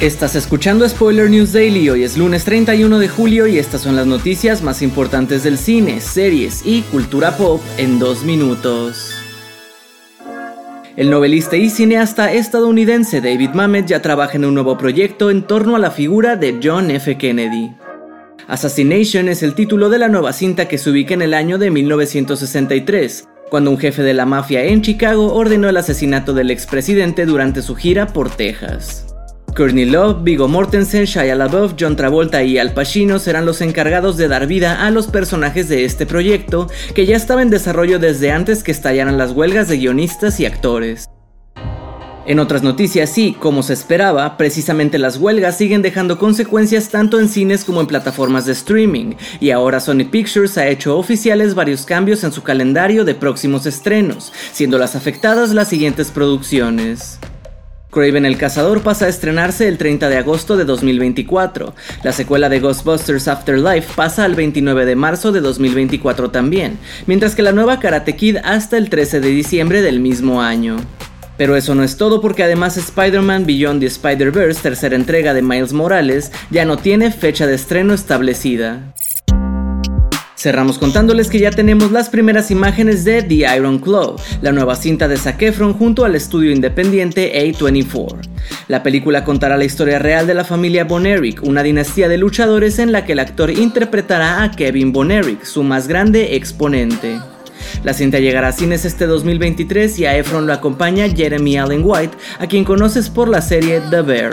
Estás escuchando Spoiler News Daily, hoy es lunes 31 de julio y estas son las noticias más importantes del cine, series y cultura pop en dos minutos. El novelista y cineasta estadounidense David Mamet ya trabaja en un nuevo proyecto en torno a la figura de John F. Kennedy. Assassination es el título de la nueva cinta que se ubica en el año de 1963, cuando un jefe de la mafia en Chicago ordenó el asesinato del expresidente durante su gira por Texas. Courtney Love, Viggo Mortensen, Shia LaBeouf, John Travolta y Al Pacino serán los encargados de dar vida a los personajes de este proyecto, que ya estaba en desarrollo desde antes que estallaran las huelgas de guionistas y actores. En otras noticias, sí, como se esperaba, precisamente las huelgas siguen dejando consecuencias tanto en cines como en plataformas de streaming, y ahora Sony Pictures ha hecho oficiales varios cambios en su calendario de próximos estrenos, siendo las afectadas las siguientes producciones. Craven el Cazador pasa a estrenarse el 30 de agosto de 2024. La secuela de Ghostbusters Afterlife pasa al 29 de marzo de 2024 también, mientras que la nueva Karate Kid hasta el 13 de diciembre del mismo año. Pero eso no es todo porque además Spider-Man Beyond the Spider-Verse, tercera entrega de Miles Morales, ya no tiene fecha de estreno establecida. Cerramos contándoles que ya tenemos las primeras imágenes de The Iron Claw, la nueva cinta de Zac Efron junto al estudio independiente A24. La película contará la historia real de la familia Bonerick, una dinastía de luchadores en la que el actor interpretará a Kevin Bonerick, su más grande exponente. La cinta llegará a cines este 2023 y a Efron lo acompaña Jeremy Allen White, a quien conoces por la serie The Bear.